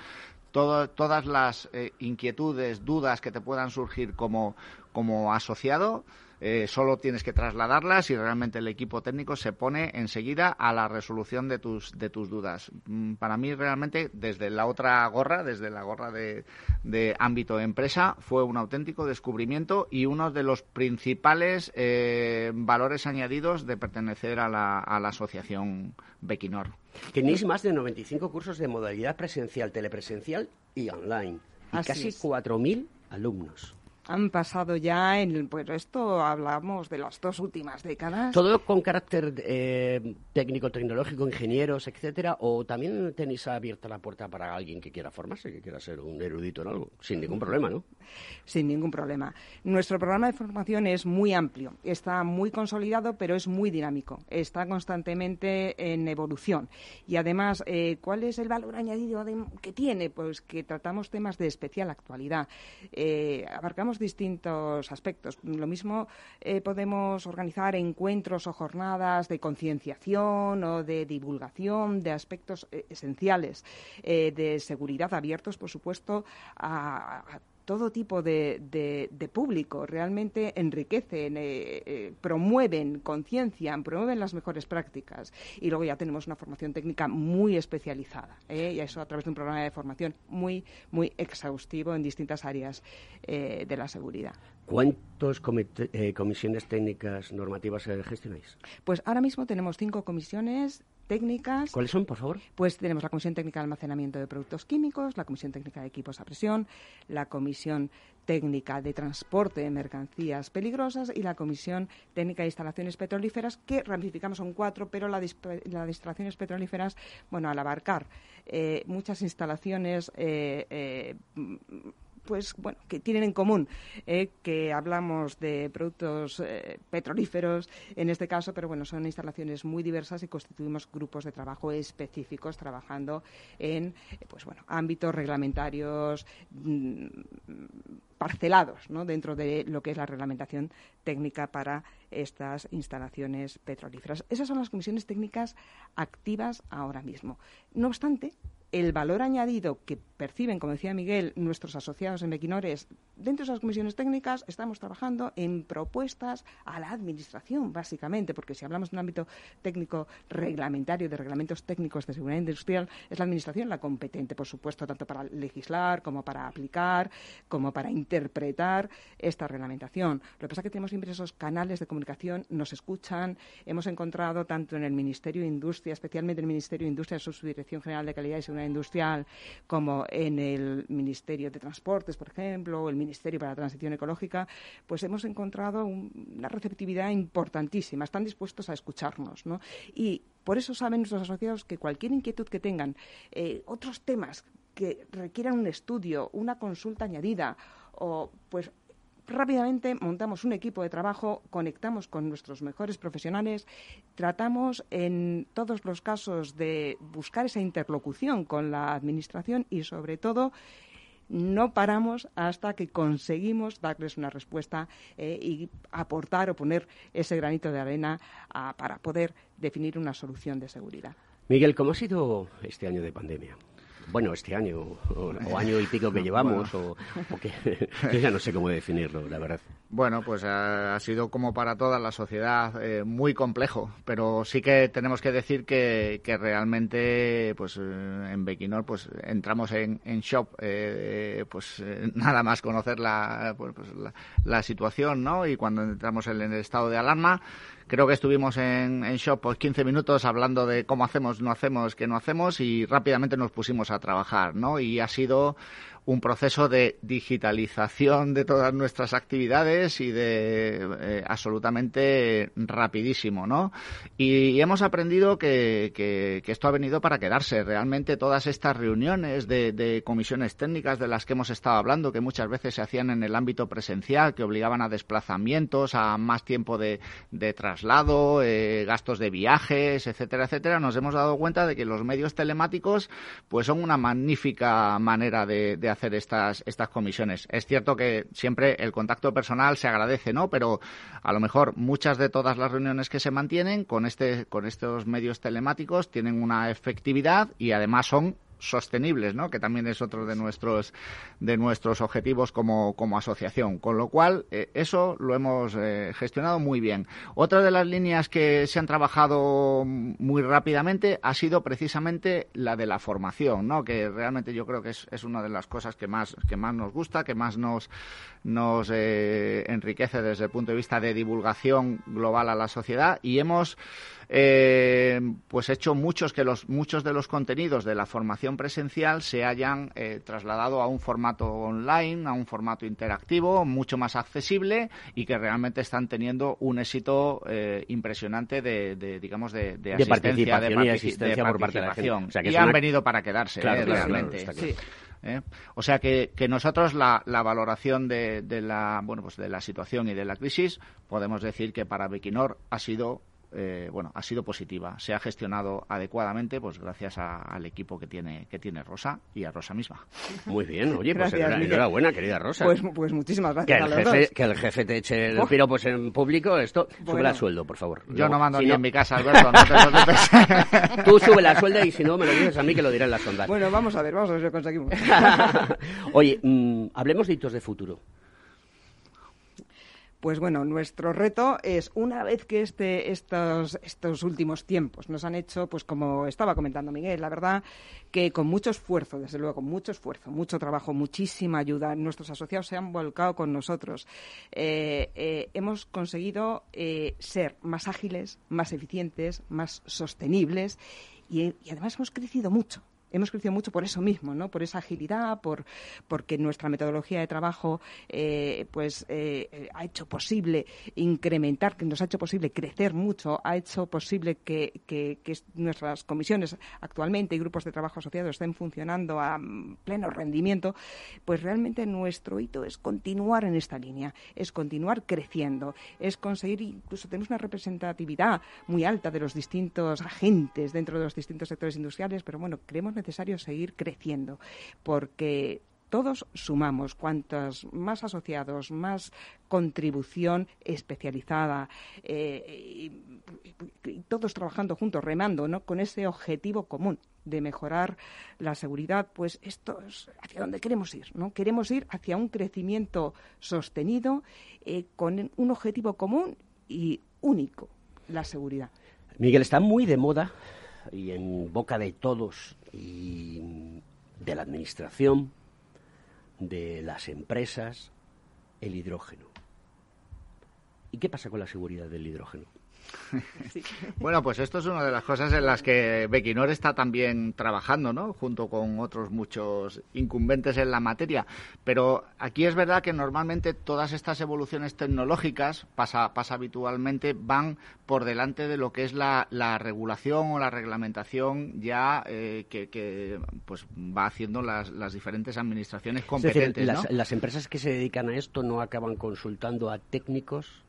Todo- todas las eh, inquietudes, dudas que te puedan surgir como, como asociado, eh, solo tienes que trasladarlas y realmente el equipo técnico se pone enseguida a la resolución de tus, de tus dudas. Mm, Para mí realmente desde la otra gorra, desde la gorra de, de ámbito empresa, fue un auténtico descubrimiento y uno de los principales eh, valores añadidos de pertenecer a la, a la asociación Bequinor. Tenéis más de 95 cursos de modalidad presencial, telepresencial y online. Y Así casi es. 4.000 alumnos. Han pasado ya en, pues esto hablamos de las dos últimas décadas. ¿Todo con carácter eh, técnico, tecnológico, ingenieros, etcétera? ¿O también tenéis abierta la puerta para alguien que quiera formarse, que quiera ser un erudito en algo? Sin ningún problema, ¿no? Sin ningún problema. Nuestro programa de formación es muy amplio, está muy consolidado, pero es muy dinámico, está constantemente en evolución. Y además, eh, ¿cuál es el valor añadido que tiene? Pues que tratamos temas de especial actualidad. Eh, abarcamos distintos aspectos. Lo mismo eh, podemos organizar encuentros o jornadas de concienciación o de divulgación de aspectos eh, esenciales de seguridad abiertos, por supuesto, a todo tipo de, público, realmente enriquecen, eh, eh, promueven, conciencian, promueven las mejores prácticas. Y luego ya tenemos una formación técnica muy especializada, ¿eh? y eso a través de un programa de formación muy, muy exhaustivo en distintas áreas de la seguridad. ¿Cuántas comisiones técnicas normativas gestionáis? Pues ahora mismo tenemos cinco comisiones técnicas. ¿Cuáles son, por favor? Pues tenemos la Comisión Técnica de Almacenamiento de Productos Químicos, la Comisión Técnica de Equipos a Presión, la Comisión Técnica de Transporte de Mercancías Peligrosas y la Comisión Técnica de Instalaciones Petrolíferas, que ramificamos en cuatro, pero la, de instalaciones petrolíferas, bueno, al abarcar eh, muchas instalaciones eh, eh, pues bueno, que tienen en común eh, que hablamos de productos eh, petrolíferos en este caso, pero bueno, son instalaciones muy diversas y constituimos grupos de trabajo específicos trabajando en pues bueno, ámbitos reglamentarios mm, parcelados ¿no? dentro de lo que es la reglamentación técnica para estas instalaciones petrolíferas. Esas son las comisiones técnicas activas ahora mismo. No obstante, el valor añadido que perciben, como decía Miguel, nuestros asociados en Bequinores, dentro de esas comisiones técnicas estamos trabajando en propuestas a la Administración, básicamente, porque si hablamos de un ámbito técnico reglamentario, de reglamentos técnicos de seguridad industrial, es la Administración la competente, por supuesto, tanto para legislar como para aplicar, como para interpretar esta reglamentación. Lo que pasa es que tenemos siempre esos canales de comunicación, nos escuchan, hemos encontrado tanto en el Ministerio de Industria, especialmente en el Ministerio de Industria, su Subdirección General de Calidad y Seguridad industrial, como en el Ministerio de Transportes, por ejemplo, o el Ministerio para la Transición Ecológica, pues hemos encontrado una receptividad importantísima. Están dispuestos a escucharnos, ¿no? Y por eso saben nuestros asociados que cualquier inquietud que tengan, eh, otros temas que requieran un estudio, una consulta añadida, o pues rápidamente montamos un equipo de trabajo, conectamos con nuestros mejores profesionales, tratamos en todos los casos de buscar esa interlocución con la Administración y, sobre todo, no paramos hasta que conseguimos darles una respuesta eh, y aportar o poner ese granito de arena para poder definir una solución de seguridad. Miguel, ¿cómo ha sido este año de pandemia? Bueno, este año (laughs) o, año y pico que llevamos, o, que, (laughs) yo ya no sé cómo definirlo, la verdad. Bueno, pues ha, sido como para toda la sociedad eh, muy complejo, pero sí que tenemos que decir que, que realmente, pues eh, en Bequinor, pues entramos en, en shop, eh, pues nada más conocer la, pues, pues, la, la, situación, ¿no? Y cuando entramos en el estado de alarma, Creo que estuvimos en, en Shop pues 15 minutos hablando de cómo hacemos, no hacemos, qué no hacemos y rápidamente nos pusimos a trabajar, ¿no? Y ha sido un proceso de digitalización de todas nuestras actividades y de eh, absolutamente rapidísimo, ¿no? Y, hemos aprendido que, que, esto ha venido para quedarse. Realmente todas estas reuniones de, comisiones técnicas de las que hemos estado hablando, que muchas veces se hacían en el ámbito presencial, que obligaban a desplazamientos, a más tiempo de, de traslado, eh, gastos de viajes, etcétera, etcétera, nos hemos dado cuenta de que los medios telemáticos pues son una magnífica manera de, de hacer estas, estas comisiones. Es cierto que siempre el contacto personal se agradece, ¿no? Pero a lo mejor muchas de todas las reuniones que se mantienen con, este, con estos medios telemáticos tienen una efectividad y además son sostenibles, ¿no? que también es otro de nuestros, de nuestros objetivos como, como asociación. Con lo cual, eh, eso lo hemos eh, gestionado muy bien. Otra de las líneas que se han trabajado muy rápidamente ha sido precisamente la de la formación, ¿no? que realmente yo creo que es, es una de las cosas que más, que más nos gusta, que más nos, nos eh, enriquece desde el punto de vista de divulgación global a la sociedad y hemos eh, pues hecho muchos que los muchos de los contenidos de la formación presencial se hayan eh, trasladado a un formato online, a un formato interactivo, mucho más accesible y que realmente están teniendo un éxito eh, impresionante de, digamos de, asistencia, de, participación por parte de la gente. y han venido para quedarse realmente. O sea que, que nosotros la, la valoración de, de, la bueno pues de la situación y de la crisis podemos decir que para Bequinor ha sido eh, bueno, ha sido positiva. Se ha gestionado adecuadamente, pues gracias al equipo que tiene que tiene Rosa y a Rosa misma. Muy bien, oye, pues enhorabuena, querida Rosa. Pues, pues muchísimas gracias. Que el, jefe, que el jefe te eche el piro pues en público, esto, sube la sueldo, por favor. Yo no mando ni en mi casa, Alberto, no te (laughs) Tú sube la sueldo y si no me lo dices a mí que lo dirá en la sonda. Bueno, vamos a ver, vamos a ver si lo conseguimos. (laughs) oye, mm, hablemos de hitos de futuro. Pues bueno, nuestro reto es, una vez que este, estos, estos últimos tiempos nos han hecho, pues como estaba comentando Miguel, la verdad que con mucho esfuerzo, desde luego, mucho esfuerzo, mucho trabajo, muchísima ayuda, nuestros asociados se han volcado con nosotros. Eh, eh, hemos conseguido eh, ser más ágiles, más eficientes, más sostenibles y además hemos crecido mucho hemos crecido mucho por eso mismo, ¿no? Por esa agilidad, por porque nuestra metodología de trabajo, eh, pues eh, ha hecho posible incrementar, que nos ha hecho posible crecer mucho, ha hecho posible que, nuestras comisiones actualmente y grupos de trabajo asociados estén funcionando a pleno rendimiento, pues realmente nuestro hito es continuar en esta línea, es continuar creciendo, es conseguir incluso tenemos una representatividad muy alta de los distintos agentes dentro de los distintos sectores industriales, pero bueno, creemos necesario seguir creciendo, porque todos sumamos, cuantos más asociados, más contribución especializada, eh, y, todos trabajando juntos, remando, ¿no? Con ese objetivo común de mejorar la seguridad, pues esto es hacia donde queremos ir, ¿no? Queremos ir hacia un crecimiento sostenido eh, con un objetivo común y único, la seguridad. Miguel, está muy de moda y en boca de todos y de la administración, de las empresas, el hidrógeno. ¿Y qué pasa con la seguridad del hidrógeno? (laughs) Bueno, pues esto es una de las cosas en las que Bequinor está también trabajando, ¿no? Junto con otros muchos incumbentes en la materia. Pero aquí es verdad que normalmente todas estas evoluciones tecnológicas, pasa, pasa habitualmente, van por delante de lo que es la, regulación o la reglamentación ya eh, que, pues va haciendo las, diferentes administraciones competentes. las, las empresas que se dedican a esto no acaban consultando a técnicos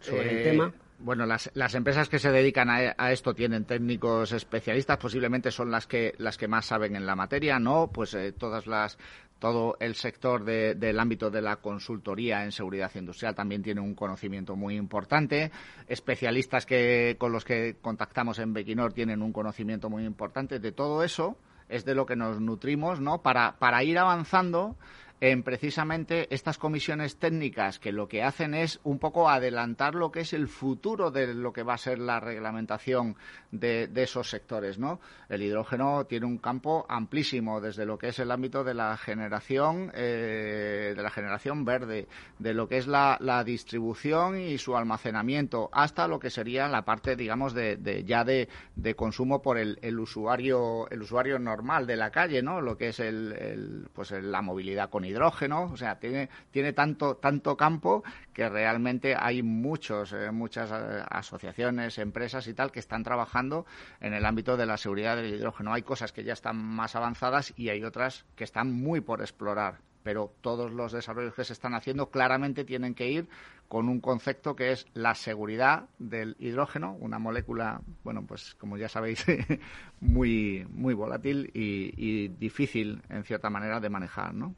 sobre el eh, tema. Bueno, las, las, empresas que se dedican a, esto tienen técnicos especialistas, posiblemente son las que las que más saben en la materia, ¿no? Pues eh, todas las todo el sector del ámbito de la consultoría en seguridad industrial también tiene un conocimiento muy importante. Especialistas que con los que contactamos en Bequinor tienen un conocimiento muy importante de todo eso. Es de lo que nos nutrimos, ¿no? Para, para ir avanzando en precisamente estas comisiones técnicas que lo que hacen es un poco adelantar lo que es el futuro de lo que va a ser la reglamentación de, esos sectores, ¿no? El hidrógeno tiene un campo amplísimo desde lo que es el ámbito de la generación eh, de la generación verde, de lo que es la, distribución y su almacenamiento, hasta lo que sería la parte, digamos, de, ya de, consumo por el, usuario el usuario normal de la calle, ¿no? Lo que es el, pues la movilidad con hidrógeno, o sea, tiene, tiene tanto, tanto campo que realmente hay muchos, eh, muchas eh, asociaciones, empresas y tal que están trabajando en el ámbito de la seguridad del hidrógeno. Hay cosas que ya están más avanzadas y hay otras que están muy por explorar pero todos los desarrollos que se están haciendo claramente tienen que ir con un concepto que es la seguridad del hidrógeno, una molécula, bueno, pues como ya sabéis, (laughs) muy, muy volátil y, difícil en cierta manera de manejar, ¿no?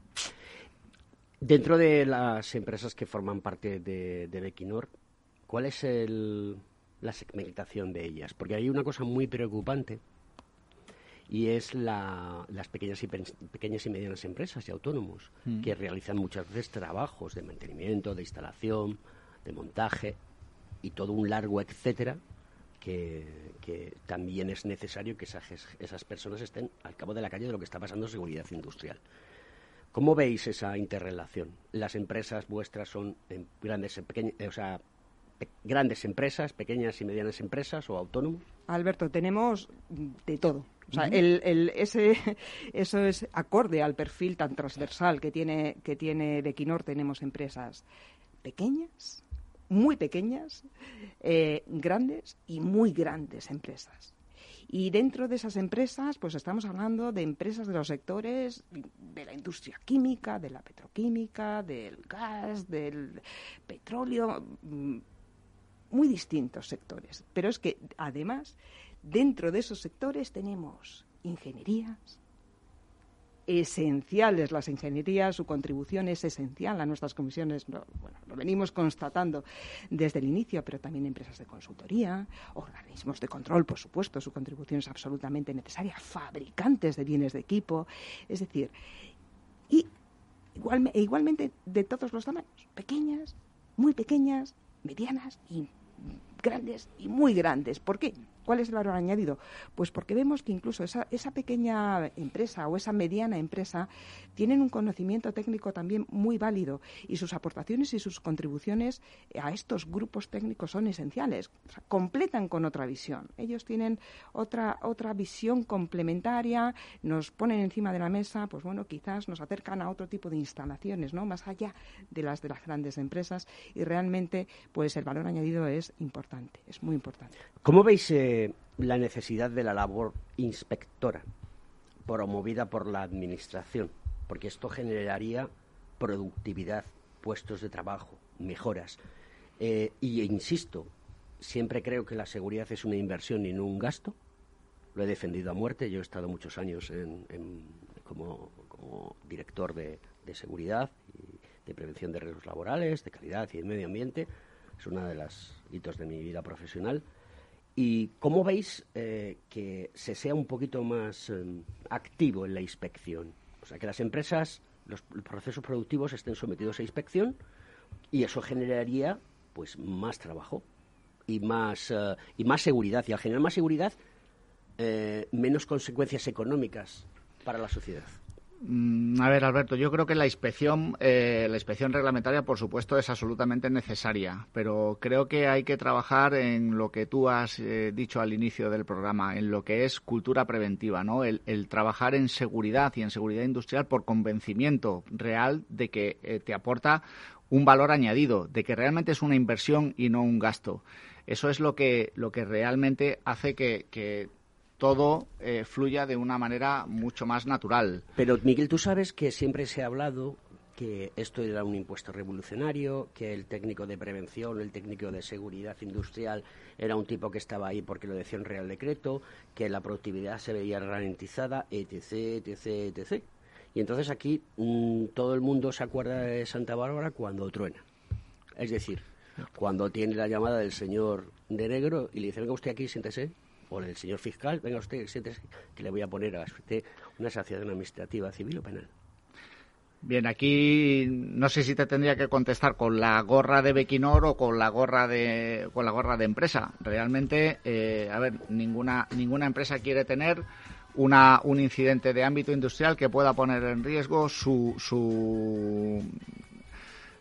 Dentro de las empresas que forman parte de, de Bequinor, ¿cuál es la segmentación de ellas? Porque hay una cosa muy preocupante y es las pequeñas y, pequeñas y medianas empresas y autónomos mm. que realizan muchas veces trabajos de mantenimiento, de instalación, de montaje y todo un largo etcétera que, también es necesario que esas, esas personas estén al cabo de la calle de lo que está pasando en seguridad industrial. ¿Cómo veis esa interrelación? ¿Las empresas vuestras son grandes, pequeñas, o sea, grandes empresas, pequeñas y medianas empresas o autónomos? Alberto, tenemos de todo. O sea, el, el, ese, (laughs) eso es acorde al perfil tan transversal que tiene, que tiene Bequinor. Tenemos empresas pequeñas, muy pequeñas, eh, grandes y muy grandes empresas. Y dentro de esas empresas, pues estamos hablando de empresas de los sectores de la industria química, de la petroquímica, del gas, del petróleo, mm, muy distintos sectores. Pero es que, además, dentro de esos sectores tenemos ingenierías, esenciales las ingenierías, su contribución es esencial a nuestras comisiones, bueno, lo venimos constatando desde el inicio, pero también empresas de consultoría, organismos de control, por supuesto, su contribución es absolutamente necesaria, fabricantes de bienes de equipo, es decir, y igual, igualmente de todos los tamaños, pequeñas, muy pequeñas, medianas y grandes y muy grandes. ¿Por qué? ¿Cuál es el valor añadido? Pues porque vemos que incluso esa, esa pequeña empresa o esa mediana empresa tienen un conocimiento técnico también muy válido y sus aportaciones y sus contribuciones a estos grupos técnicos son esenciales. completan con otra visión. Ellos tienen otra, otra visión complementaria, nos ponen encima de la mesa, pues bueno, quizás nos acercan a otro tipo de instalaciones, ¿no? Más allá de las de las grandes empresas y realmente pues el valor añadido es importante, es muy importante. ¿Cómo veis eh, la necesidad de la labor inspectora promovida por la Administración? Porque esto generaría productividad, puestos de trabajo, mejoras. Eh, y insisto, siempre creo que la seguridad es una inversión y no un gasto. Lo he defendido a muerte. Yo he estado muchos años como, director de, seguridad de prevención de riesgos laborales, de calidad y de medio ambiente. Es uno de los hitos de mi vida profesional. ¿Y cómo veis eh, que se sea un poquito más em, activo en la inspección? O sea, que las empresas, los procesos productivos estén sometidos a inspección y eso generaría pues más trabajo y más, eh, y más seguridad. Y al generar más seguridad, eh, menos consecuencias económicas para la sociedad. Mm, a ver, Alberto, yo creo que la inspección, eh, la inspección reglamentaria, por supuesto, es absolutamente necesaria, pero creo que hay que trabajar en lo que tú has eh, dicho al inicio del programa, en lo que es cultura preventiva, ¿no? El, trabajar en seguridad y en seguridad industrial por convencimiento real de que eh, te aporta un valor añadido, de que realmente es una inversión y no un gasto. Eso es lo que, lo que realmente hace que, que todo eh, fluya de una manera mucho más natural. Pero, Miguel, tú sabes que siempre se ha hablado que esto era un impuesto revolucionario, que el técnico de prevención, el técnico de seguridad industrial era un tipo que estaba ahí porque lo decía un Real Decreto, que la productividad se veía ralentizada, etc., etc., etc. Y entonces aquí mm, todo el mundo se acuerda de Santa Bárbara cuando truena. Es decir, cuando tiene la llamada del señor de negro y le dice, venga usted aquí, siéntese, o el señor fiscal, venga usted, siéntese, que le voy a poner a usted una sanción administrativa, civil o penal. Bien, aquí no sé si te tendría que contestar con la gorra de Bequinor o con la gorra de con la gorra de empresa. Realmente, eh, a ver, ninguna ninguna empresa quiere tener una, un incidente de ámbito industrial que pueda poner en riesgo su, su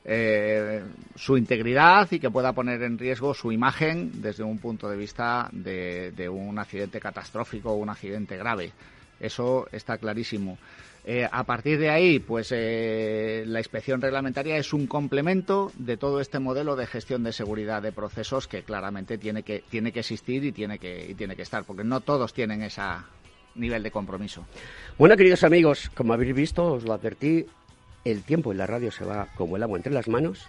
eh, su integridad y que pueda poner en riesgo su imagen desde un punto de vista de, un accidente catastrófico o un accidente grave. Eso está clarísimo. Eh, a partir de ahí, pues eh, la inspección reglamentaria es un complemento de todo este modelo de gestión de seguridad de procesos que claramente tiene que, tiene que existir y tiene que, y tiene que estar, porque no todos tienen ese nivel de compromiso. Bueno, queridos amigos, como habéis visto, os lo advertí, el tiempo en la radio se va como el agua entre las manos.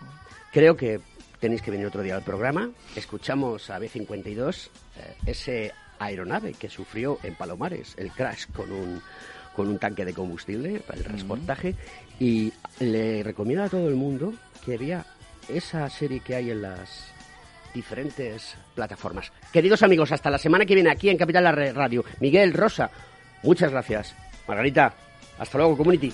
Creo que tenéis que venir otro día al programa. Escuchamos a B-52, eh, ese aeronave que sufrió en Palomares el crash con un, con un tanque de combustible para el transportaje. Y le recomiendo a todo el mundo que vea esa serie que hay en las diferentes plataformas. Queridos amigos, hasta la semana que viene aquí en Capital Radio. Miguel, Rosa, muchas gracias. Margarita, hasta luego, Community.